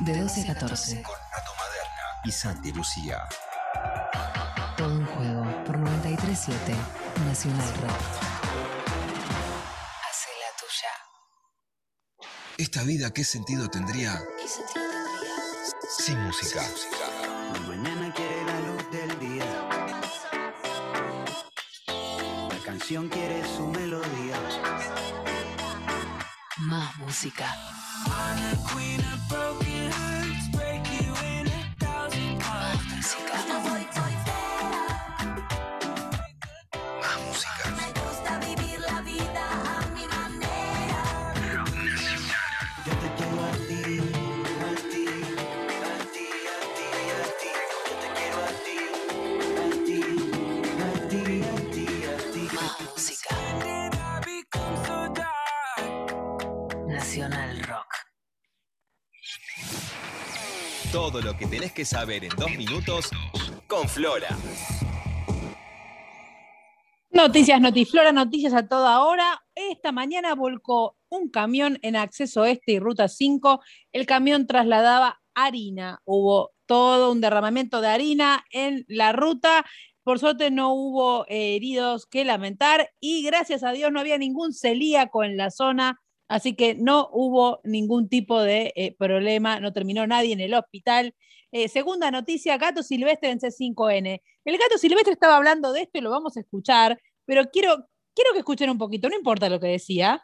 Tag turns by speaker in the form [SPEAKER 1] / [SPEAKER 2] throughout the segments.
[SPEAKER 1] De 12 a 14.
[SPEAKER 2] Con Nato Maderna y Santi Lucía.
[SPEAKER 1] Todo un juego por 93.7 Nacional Rock. Hace la tuya.
[SPEAKER 2] ¿Esta vida qué sentido tendría
[SPEAKER 1] ¿Qué sentido tendría?
[SPEAKER 2] sin música?
[SPEAKER 3] La mañana quiere la luz del día. La canción quiere su melodía.
[SPEAKER 1] Más música.
[SPEAKER 4] Todo lo que tenés que saber en dos minutos con Flora.
[SPEAKER 5] Noticias Notiflora, noticias a toda hora. Esta mañana volcó un camión en acceso este y ruta 5. El camión trasladaba harina. Hubo todo un derramamiento de harina en la ruta. Por suerte no hubo eh, heridos que lamentar y gracias a Dios no había ningún celíaco en la zona, así que no hubo ningún tipo de eh, problema, no terminó nadie en el hospital. Eh, segunda noticia, gato silvestre en C5N. El gato silvestre estaba hablando de esto y lo vamos a escuchar, pero quiero, quiero que escuchen un poquito, no importa lo que decía.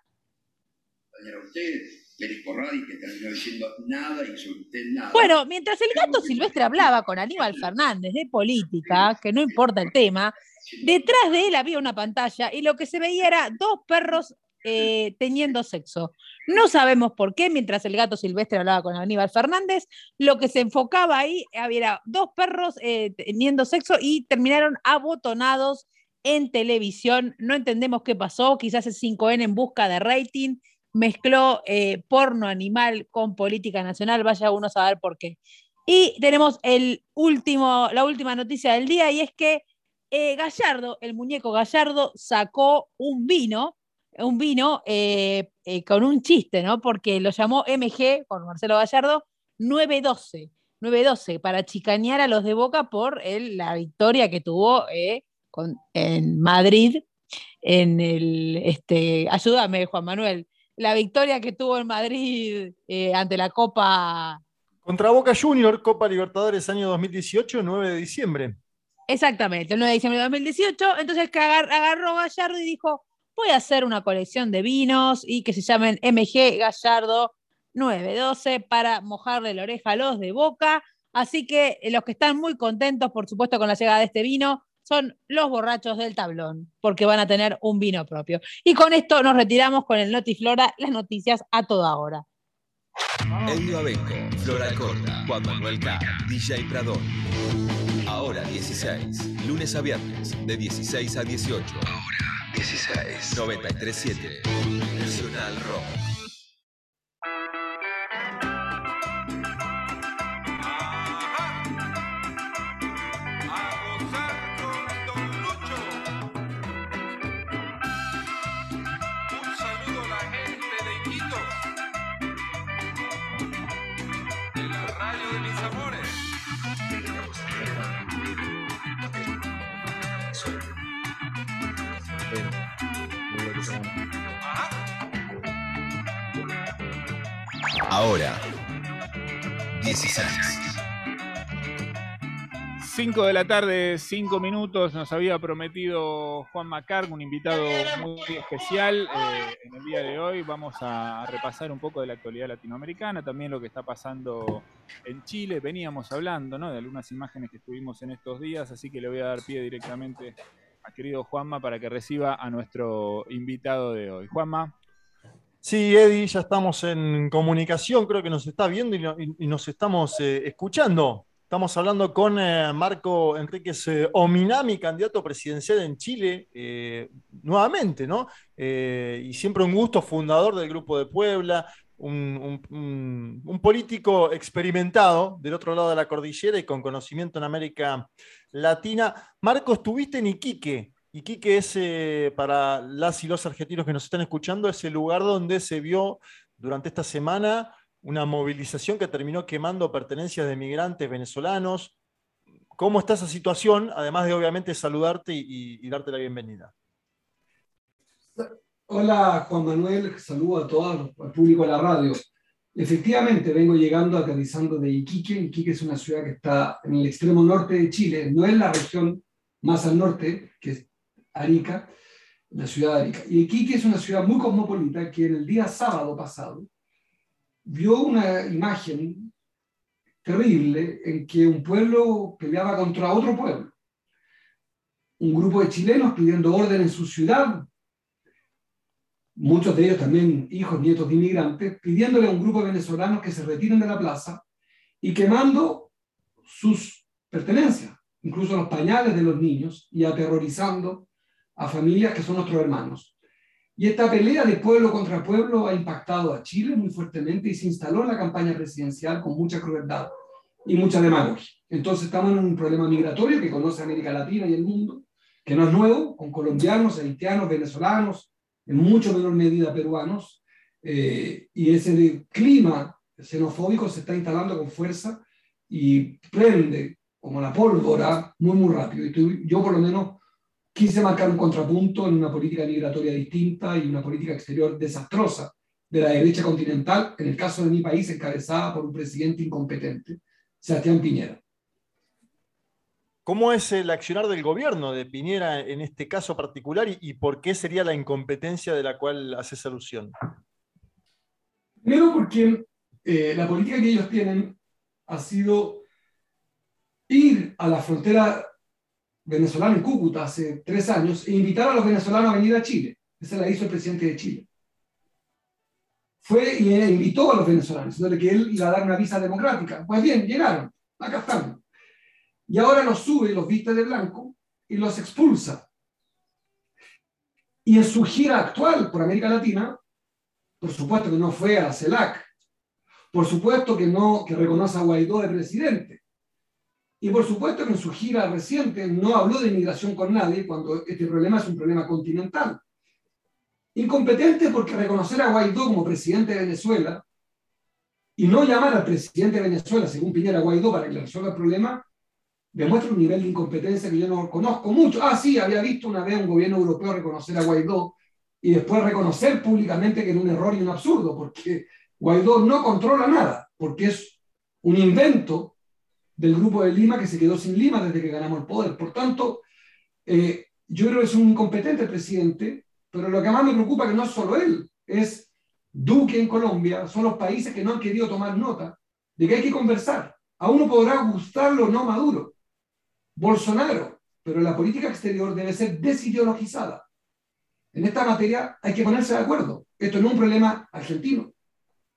[SPEAKER 6] compañero a usted, Félix Corradi, que terminó diciendo nada y sobre usted nada.
[SPEAKER 5] Bueno, mientras el gato silvestre hablaba con Aníbal Fernández de política, que no importa el tema, detrás de él había una pantalla y lo que se veía era dos perros eh, teniendo sexo. No sabemos por qué, mientras el gato silvestre hablaba con Aníbal Fernández, lo que se enfocaba ahí había dos perros eh, teniendo sexo y terminaron abotonados en televisión. No entendemos qué pasó, quizás es 5N en busca de rating, mezcló eh, porno animal con política nacional, vaya uno a saber por qué. Y tenemos el último, la última noticia del día y es que Gallardo, el muñeco Gallardo, sacó un vino, un vino eh, eh, con un chiste, ¿no? Porque lo llamó MG, con Marcelo Gallardo, 912. 912, para chicanear a los de Boca por el- la victoria que tuvo eh, con- en Madrid, en el, este, ayúdame Juan Manuel, la victoria que tuvo en Madrid ante la Copa
[SPEAKER 7] Contra Boca Junior, Copa Libertadores año 2018, 9 de diciembre.
[SPEAKER 5] Exactamente, el 9 de diciembre de 2018. Entonces que agar- agarró Gallardo y dijo, voy a hacer una colección de vinos y que se llamen MG Gallardo 912 para mojarle la oreja a los de Boca. Así que eh, los que están muy contentos, por supuesto, con la llegada de este vino son los borrachos del tablón, porque van a tener un vino propio. Y con esto nos retiramos con el Notiflora, las noticias a toda hora.
[SPEAKER 4] Flora Corta, Juan Manuel K, DJ Pradón. Ahora 16, lunes a viernes, de 16 a 18. Ahora 16. 937 Nacional Rock. Ahora 16.
[SPEAKER 8] 5 de la tarde, 5 minutos, nos había prometido Juan Macar, un invitado muy especial. eh, en el día de hoy vamos a repasar un poco de la actualidad latinoamericana, también lo que está pasando en Chile. Veníamos hablando ¿no? de algunas imágenes que estuvimos en estos días, así que le voy a dar pie directamente a querido Juanma para que reciba a nuestro invitado de hoy. Juanma.
[SPEAKER 7] Sí, Eddie, ya estamos en comunicación, creo que nos está viendo y nos estamos eh, escuchando. Estamos hablando con eh, Marco Enríquez eh, Ominami, candidato presidencial en Chile, eh, nuevamente, ¿no? Y siempre un gusto, fundador del Grupo de Puebla, un, político experimentado del otro lado de la cordillera y con conocimiento en América Latina. Marco, estuviste en Iquique. Iquique es, para las y los argentinos que nos están escuchando, es el lugar donde se vio durante esta semana una movilización que terminó quemando pertenencias de migrantes venezolanos. ¿Cómo está esa situación? Además de obviamente saludarte y, darte la bienvenida.
[SPEAKER 9] Hola Juan Manuel, saludo a todo al público de la radio. Efectivamente, vengo llegando, aterrizando de Iquique. Iquique es una ciudad que está en el extremo norte de Chile, no es la región más al norte, que es Arica, la ciudad de Arica. Y Iquique es una ciudad muy cosmopolita que el día sábado pasado vio una imagen terrible en que un pueblo peleaba contra otro pueblo. Un grupo de chilenos pidiendo orden en su ciudad, muchos de ellos también hijos, nietos de inmigrantes, pidiéndole a un grupo de venezolanos que se retiren de la plaza y quemando sus pertenencias, incluso los pañales de los niños, y aterrorizando a familias que son nuestros hermanos. Y esta pelea de pueblo contra pueblo ha impactado a Chile muy fuertemente y se instaló en la campaña presidencial con mucha crueldad y mucha demagogia. Entonces estamos en un problema migratorio que conoce América Latina y el mundo, que no es nuevo, con colombianos, haitianos, venezolanos, en mucho menor medida peruanos, eh, y ese clima xenofóbico se está instalando con fuerza y prende como la pólvora muy, muy rápido. Y yo por lo menos quise marcar un contrapunto en una política migratoria distinta y una política exterior desastrosa de la derecha continental, en el caso de mi país, encabezada por un presidente incompetente, Sebastián Piñera.
[SPEAKER 7] ¿Cómo es el accionar del gobierno de Piñera en este caso particular y, y por qué sería la incompetencia de la cual haces alusión?
[SPEAKER 9] Primero porque eh, la política que ellos tienen ha sido ir a la frontera venezolana en Cúcuta hace tres años e invitar a los venezolanos a venir a Chile. Esa la hizo el presidente de Chile. Fue y invitó a los venezolanos, diciéndole que él iba a dar una visa democrática. Pues bien, llegaron, acá están. Y ahora los sube, los viste de blanco y los expulsa. Y en su gira actual por América Latina, por supuesto que no fue a CELAC, por supuesto que no que reconoce a Guaidó de presidente, y por supuesto que en su gira reciente no habló de inmigración con nadie cuando este problema es un problema continental. Incompetente porque reconocer a Guaidó como presidente de Venezuela y no llamar al presidente de Venezuela, según Piñera Guaidó, para que le resuelva el problema, demuestra un nivel de incompetencia que yo no conozco mucho. Ah, sí, había visto una vez un gobierno europeo reconocer a Guaidó y después reconocer públicamente que era un error y un absurdo, porque Guaidó no controla nada, porque es un invento del grupo de Lima que se quedó sin Lima desde que ganamos el poder. Por tanto, eh, yo creo que es un incompetente presidente, pero lo que más me preocupa que no es solo él, es Duque en Colombia, son los países que no han querido tomar nota de que hay que conversar. A uno podrá gustarlo o no Maduro, Bolsonaro, pero la política exterior debe ser desideologizada. En esta materia hay que ponerse de acuerdo. Esto no es un problema argentino.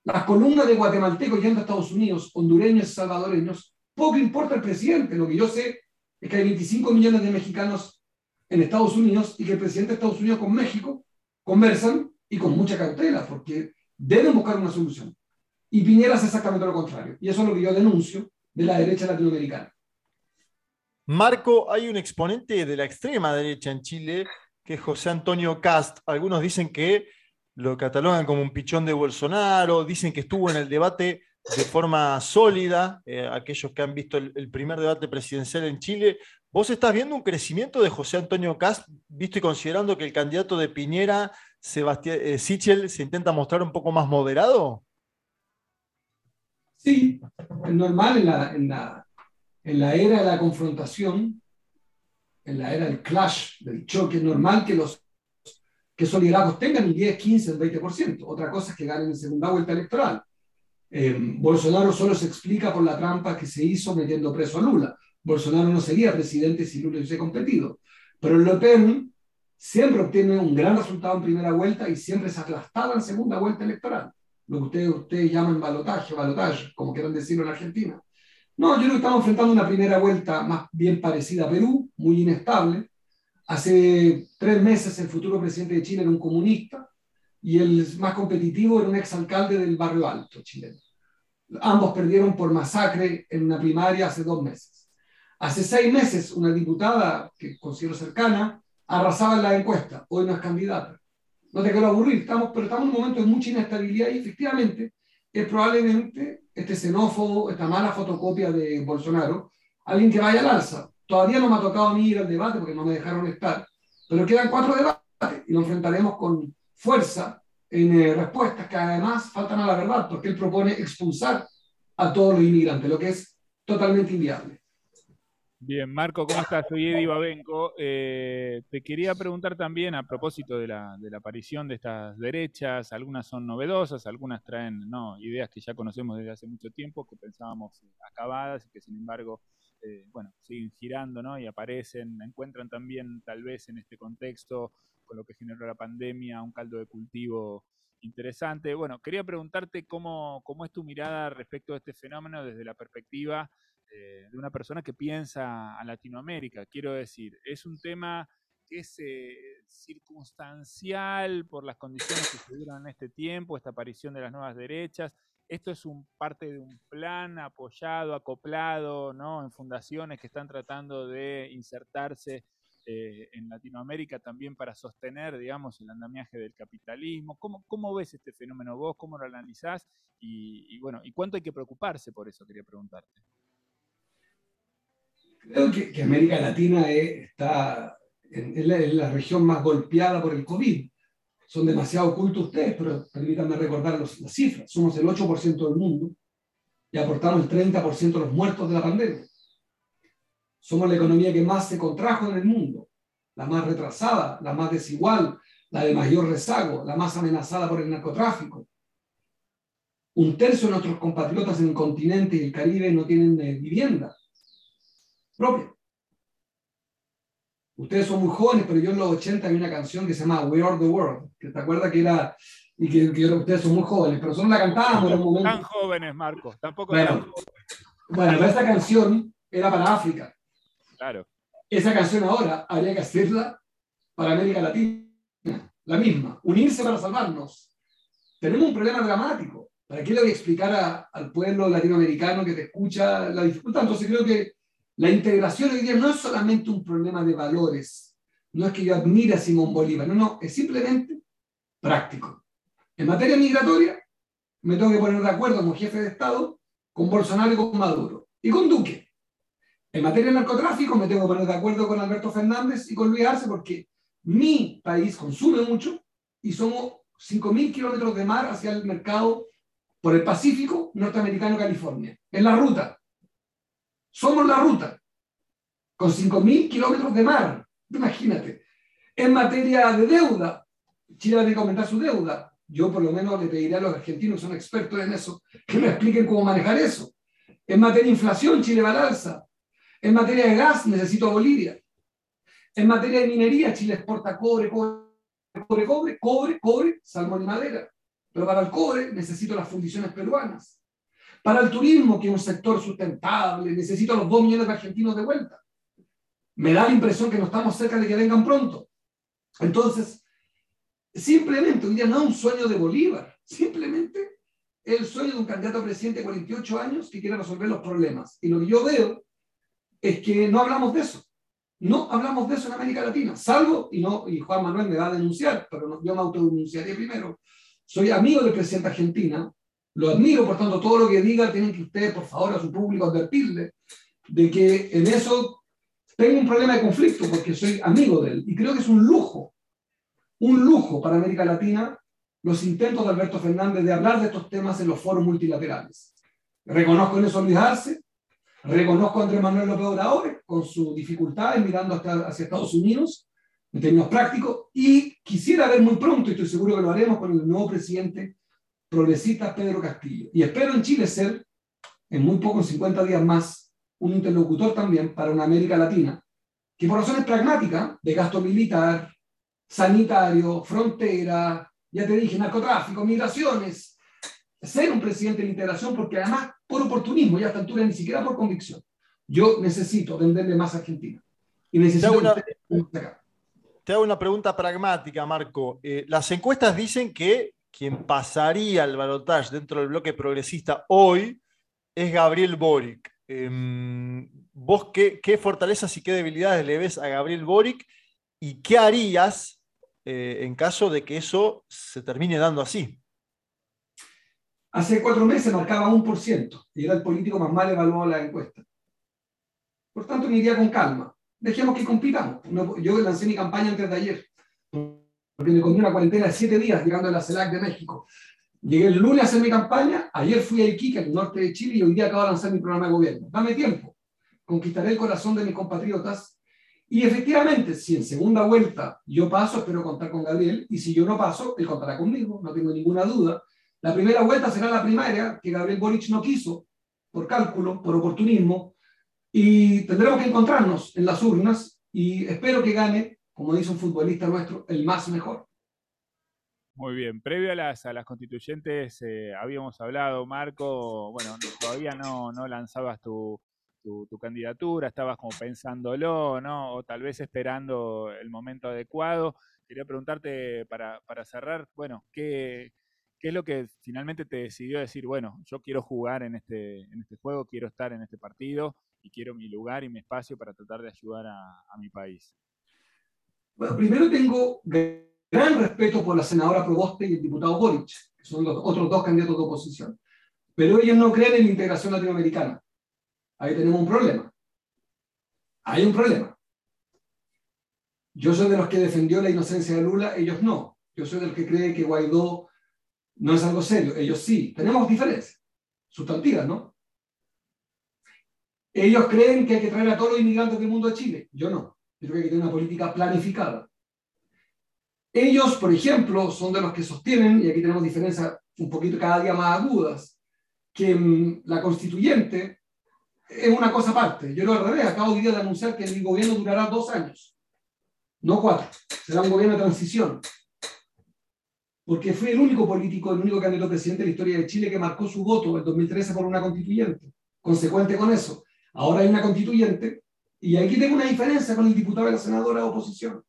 [SPEAKER 9] Las columnas de guatemaltecos yendo a Estados Unidos, hondureños salvadoreños, poco importa el presidente. Lo que yo sé es que hay 25 millones de mexicanos en Estados Unidos y que el presidente de Estados Unidos con México conversan y con mucha cautela, porque deben buscar una solución. Y Piñera hace exactamente lo contrario. Y eso es lo que yo denuncio de la derecha latinoamericana.
[SPEAKER 7] Marco, hay un exponente de la extrema derecha en Chile, que es José Antonio Cast. Algunos dicen que lo catalogan como un pichón de Bolsonaro, dicen que estuvo en el debate de forma sólida, eh, aquellos que han visto el, primer debate presidencial en Chile. ¿Vos estás viendo un crecimiento de José Antonio Cast, visto y considerando que el candidato de Piñera, Sebastián eh, Sichel, se intenta mostrar un poco más moderado?
[SPEAKER 9] Sí, es normal en la, en la, en la era de la confrontación, en la era del clash, del choque, es normal que los que esos liderazgos tengan el 10, 15, el 20%. Otra cosa es que ganen en segunda vuelta electoral. Eh, Bolsonaro solo se explica por la trampa que se hizo metiendo preso a Lula. Bolsonaro no sería presidente si Lula hubiese competido. Pero Le Pen siempre obtiene un gran resultado en primera vuelta y siempre es aplastada en segunda vuelta electoral. Lo que ustedes, ustedes llaman balotaje, balotaje, como quieran decirlo en Argentina. No, yo creo que estamos enfrentando una primera vuelta más bien parecida a Perú, muy inestable. Hace tres meses el futuro presidente de Chile era un comunista y el más competitivo era un exalcalde del barrio alto chileno. Ambos perdieron por masacre en una primaria hace dos meses. Hace seis meses una diputada que considero cercana arrasaba en la encuesta, hoy no es candidata. No te quiero aburrir, estamos, pero estamos en un momento de mucha inestabilidad y efectivamente es probablemente este xenófobo, esta mala fotocopia de Bolsonaro, alguien que vaya al alza. Todavía no me ha tocado a mí ir al debate porque no me dejaron estar, pero quedan cuatro debates y lo enfrentaremos con fuerza en eh, respuestas que además faltan a la verdad, porque él propone expulsar a todos los inmigrantes, lo que es totalmente inviable.
[SPEAKER 8] Bien, Marco, ¿cómo estás? Soy Eddie Babenco. Eh, te quería preguntar también a propósito de la, de la aparición de estas derechas, algunas son novedosas, algunas traen no, ideas que ya conocemos desde hace mucho tiempo, que pensábamos acabadas y que sin embargo, eh, bueno, siguen girando, ¿no? Y aparecen, encuentran también tal vez en este contexto, con lo que generó la pandemia, un caldo de cultivo interesante. Bueno, quería preguntarte cómo, cómo es tu mirada respecto a este fenómeno desde la perspectiva eh, de una persona que piensa a Latinoamérica. Quiero decir, es un tema que es eh, circunstancial por las condiciones que se dieron en este tiempo, esta aparición de las nuevas derechas. Esto es un, parte de un plan apoyado, acoplado, ¿no? En fundaciones que están tratando de insertarse eh, en Latinoamérica también para sostener, digamos, el andamiaje del capitalismo. ¿Cómo, cómo ves este fenómeno vos? ¿Cómo lo analizás? Y, bueno, ¿y cuánto hay que preocuparse por eso? Quería preguntarte.
[SPEAKER 9] Creo que, América Latina es, está en, la, la, región más golpeada por el COVID. Son demasiado ocultos ustedes, pero permítanme recordar las cifras. Somos el 8% del mundo y aportamos el 30% de los muertos de la pandemia. Somos la economía que más se contrajo en el mundo, la más retrasada, la más desigual, la de mayor rezago, la más amenazada por el narcotráfico. Un tercio de nuestros compatriotas en el continente y el Caribe no tienen eh, vivienda propia. Ustedes son muy jóvenes, pero yo en los 80 había una canción que se llama We Are the World, que te acuerdas que era, y que, que ustedes son muy jóvenes, pero solo la cantábamos en un momento.
[SPEAKER 8] Tan jóvenes, Marcos, tampoco.
[SPEAKER 9] Bueno, bueno pero esa canción era para África.
[SPEAKER 8] Claro.
[SPEAKER 9] Esa canción ahora habría que hacerla para América Latina, la misma, unirse para salvarnos. Tenemos un problema dramático. ¿Para qué le voy a explicar a, al pueblo latinoamericano que te escucha la dificultad? Entonces creo que la integración hoy día no es solamente un problema de valores, no es que yo admire a Simón Bolívar, no, no, es simplemente práctico. En materia migratoria, me tengo que poner de acuerdo como jefe de Estado con Bolsonaro y con Maduro, y con Duque. En materia de narcotráfico, me tengo que poner de acuerdo con Alberto Fernández y con Luis Arce, porque mi país consume mucho y somos 5.000 kilómetros de mar hacia el mercado por el Pacífico norteamericano-California. En la ruta, somos la ruta, con 5.000 kilómetros de mar. Imagínate. En materia de deuda, Chile va a tener que aumentar su deuda. Yo por lo menos le pediré a los argentinos que son expertos en eso, que me expliquen cómo manejar eso. En materia de inflación, Chile va al alza. En materia de gas, necesito Bolivia. En materia de minería, Chile exporta cobre, cobre, cobre, cobre, cobre, cobre, salmón y madera. Pero para el cobre necesito las fundiciones peruanas. Para el turismo, que es un sector sustentable, necesito los dos millones de argentinos de vuelta. Me da la impresión que no estamos cerca de que vengan pronto. Entonces, simplemente, hoy día no es un sueño de Bolívar, simplemente el sueño de un candidato a presidente de 48 años que quiere resolver los problemas. Y lo que yo veo es que no hablamos de eso. No hablamos de eso en América Latina, salvo, y, no, y Juan Manuel me va a denunciar, pero yo me autodenunciaré primero. Soy amigo del presidente Argentina, lo admiro, por tanto, todo lo que diga tienen que ustedes, por favor, a su público advertirle de que en eso tengo un problema de conflicto porque soy amigo de él. Y creo que es un lujo, un lujo para América Latina los intentos de Alberto Fernández de hablar de estos temas en los foros multilaterales. Reconozco en eso olvidarse, reconozco a Andrés Manuel López Obrador con su dificultad en mirando hasta, hacia Estados Unidos en términos prácticos y quisiera ver muy pronto, y estoy seguro que lo haremos con el nuevo presidente progresista Pedro Castillo. Y espero en Chile ser, en muy poco, en 50 días más, un interlocutor también para una América Latina, que por razones pragmáticas, de gasto militar, sanitario, frontera, ya te dije, narcotráfico, migraciones, ser un presidente de integración, porque además por oportunismo y a esta altura ni siquiera por convicción. Yo necesito venderle más a Argentina. Y necesito
[SPEAKER 7] te, hago una, te hago una pregunta pragmática, Marco. Eh, las encuestas dicen que quien pasaría el balotaje dentro del bloque progresista hoy es Gabriel Boric. Eh, ¿Vos qué, qué, fortalezas y qué debilidades le ves a Gabriel Boric y qué harías eh, en caso de que eso se termine dando así?
[SPEAKER 9] Hace cuatro meses marcaba un por ciento y era el político más mal evaluado en la encuesta. Por tanto, me iría con calma. Dejemos que compitamos. Yo lancé mi campaña antes de ayer, porque me comí una cuarentena de siete días llegando a la CELAC de México. Llegué el lunes a hacer mi campaña, ayer fui a Iquique, al norte de Chile, y hoy día acabo de lanzar mi programa de gobierno. Dame tiempo, conquistaré el corazón de mis compatriotas. Y efectivamente, si en segunda vuelta yo paso, espero contar con Gabriel, y si yo no paso, él contará conmigo, no tengo ninguna duda. La primera vuelta será la primaria, que Gabriel Boric no quiso, por cálculo, por oportunismo, y tendremos que encontrarnos en las urnas, y espero que gane, como dice un futbolista nuestro, el más mejor.
[SPEAKER 8] Muy bien, previo a las, constituyentes eh, habíamos hablado, Marco, bueno, no- todavía no, lanzabas tu, tu, tu candidatura, estabas como pensándolo, ¿no? O tal vez esperando el momento adecuado. Quería preguntarte para, para cerrar, bueno, ¿qué, ¿qué es lo que finalmente te decidió decir, bueno, yo quiero jugar en este, en este juego, quiero estar en este partido y quiero mi lugar y mi espacio para tratar de ayudar a, a mi país?
[SPEAKER 9] Bueno, primero tengo gran respeto por la senadora Proboste y el diputado Boric, que son los otros dos candidatos de oposición. Pero ellos no creen en la integración latinoamericana. Ahí tenemos un problema. Hay un problema. Yo soy de los que defendió la inocencia de Lula, ellos no. Yo soy del que cree que Guaidó no es algo serio, ellos sí. Tenemos diferencias sustantivas, ¿no? Ellos creen que hay que traer a todos los inmigrantes del mundo a Chile, yo no. Yo creo que hay que tener una política planificada. Ellos, por ejemplo, son de los que sostienen, y aquí tenemos diferencias un poquito cada día más agudas, que mm, la constituyente es una cosa aparte. Yo lo al revés, acabo hoy día de anunciar que el gobierno durará dos años, no cuatro. Será un gobierno de transición. Porque fui el único político, el único candidato presidente de la historia de Chile que marcó su voto en 2013 por una constituyente. Consecuente con eso. Ahora hay una constituyente y aquí tengo una diferencia con el diputado y la senadora de oposición.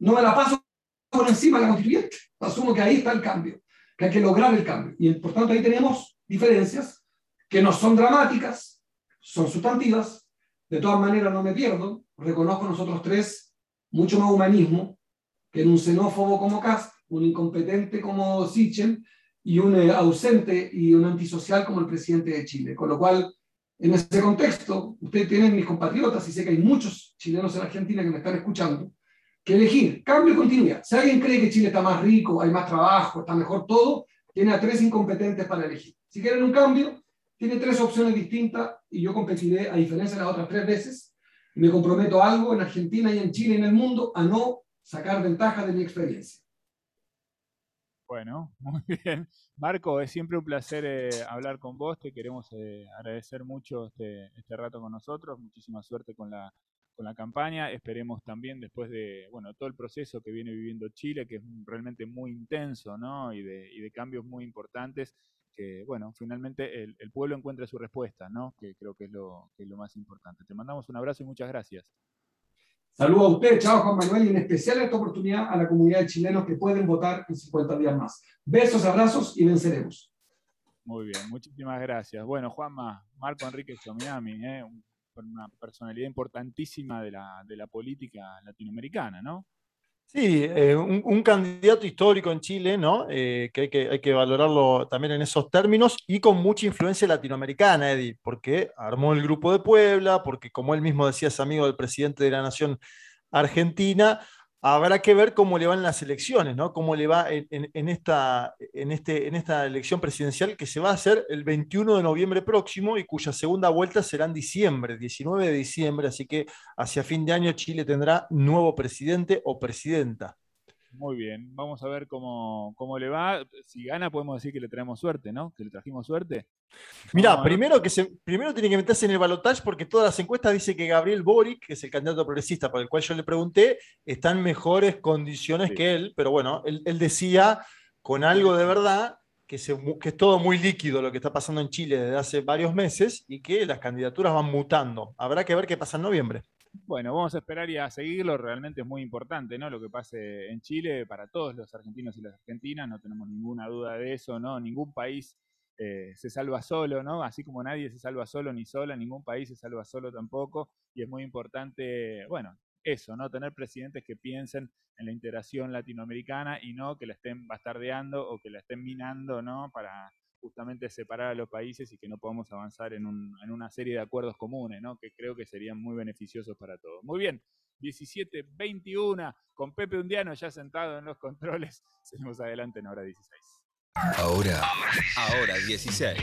[SPEAKER 9] No me la paso por encima de la constituyente. Asumo que ahí está el cambio, que hay que lograr el cambio. Y por tanto ahí tenemos diferencias que no son dramáticas, son sustantivas. De todas maneras no me pierdo. Reconozco nosotros tres mucho más humanismo que en un xenófobo como Cast, un incompetente como Sichen y un eh, ausente y un antisocial como el presidente de Chile. Con lo cual, en ese contexto, ustedes tienen mis compatriotas, y sé que hay muchos chilenos en Argentina que me están escuchando, que elegir cambio y continuidad. Si alguien cree que Chile está más rico, hay más trabajo, está mejor todo, tiene a tres incompetentes para elegir. Si quieren un cambio, tiene tres opciones distintas y yo competiré, a diferencia de las otras tres veces, me comprometo a algo en Argentina y en Chile y en el mundo a no sacar ventaja de mi experiencia.
[SPEAKER 8] Bueno, muy bien. Marco, es siempre un placer eh, hablar con vos. Te queremos eh, agradecer mucho este, este rato con nosotros. Muchísima suerte con la, con la campaña. Esperemos también después de bueno todo el proceso que viene viviendo Chile, que es realmente muy intenso, ¿no? Y de, y de cambios muy importantes, que bueno, finalmente el, el pueblo encuentre su respuesta, ¿no? Que creo que es, lo, que es lo más importante. Te mandamos un abrazo y muchas gracias.
[SPEAKER 9] Saludos a usted, chao Juan Manuel, y en especial esta oportunidad a la comunidad de chilenos que pueden votar en 50 días más. Besos, abrazos y venceremos.
[SPEAKER 8] Muy bien, muchísimas gracias. Bueno, Juanma, Marco Enrique Chominami, ¿eh? Un- una personalidad importantísima de la, de la política latinoamericana, ¿no?
[SPEAKER 7] Sí, eh, un, candidato histórico en Chile, ¿no? Eh, que, hay que hay que valorarlo también en esos términos y con mucha influencia latinoamericana, Eddie, porque armó el Grupo de Puebla, porque como él mismo decía, es amigo del presidente de la Nación Argentina. Habrá que ver cómo le van las elecciones, ¿no? Cómo le va en, en- esta, en, este, en esta elección presidencial que se va a hacer el 21 de noviembre próximo y cuya segunda vuelta será en diciembre, 19 de diciembre, así que hacia fin de año Chile tendrá nuevo presidente o presidenta.
[SPEAKER 8] Muy bien, vamos a ver cómo, cómo le va. Si gana, podemos decir que le traemos suerte, ¿no? Que le trajimos suerte.
[SPEAKER 7] Mirá, primero, que se, primero tiene que meterse en el balotaje porque todas las encuestas dicen que Gabriel Boric, que es el candidato progresista para el cual yo le pregunté, está en mejores condiciones
[SPEAKER 8] Sí.
[SPEAKER 7] que él, pero bueno, él, él decía con algo de verdad que, se mu- que es todo muy líquido lo que está pasando en Chile desde hace varios meses y que las candidaturas van mutando. Habrá que ver qué pasa en noviembre.
[SPEAKER 8] Bueno, vamos a esperar y a seguirlo. Realmente es muy importante, ¿no? Lo que pase en Chile para todos los argentinos y las argentinas, no tenemos ninguna duda de eso, ¿no? Ningún país eh, se salva solo, ¿no? Así como nadie se salva solo ni sola, ningún país se salva solo tampoco. Y es muy importante, bueno, eso, ¿no? Tener presidentes que piensen en la integración latinoamericana y no que la estén bastardeando o que la estén minando, ¿no? Para, justamente separar a los países y que no podamos avanzar en, un- en una serie de acuerdos comunes, ¿no? que creo que serían muy beneficiosos para todos. Muy bien, 17-21, con Pepe Undiano ya sentado en los controles. Seguimos adelante en hora 16.
[SPEAKER 4] Ahora, ahora 16.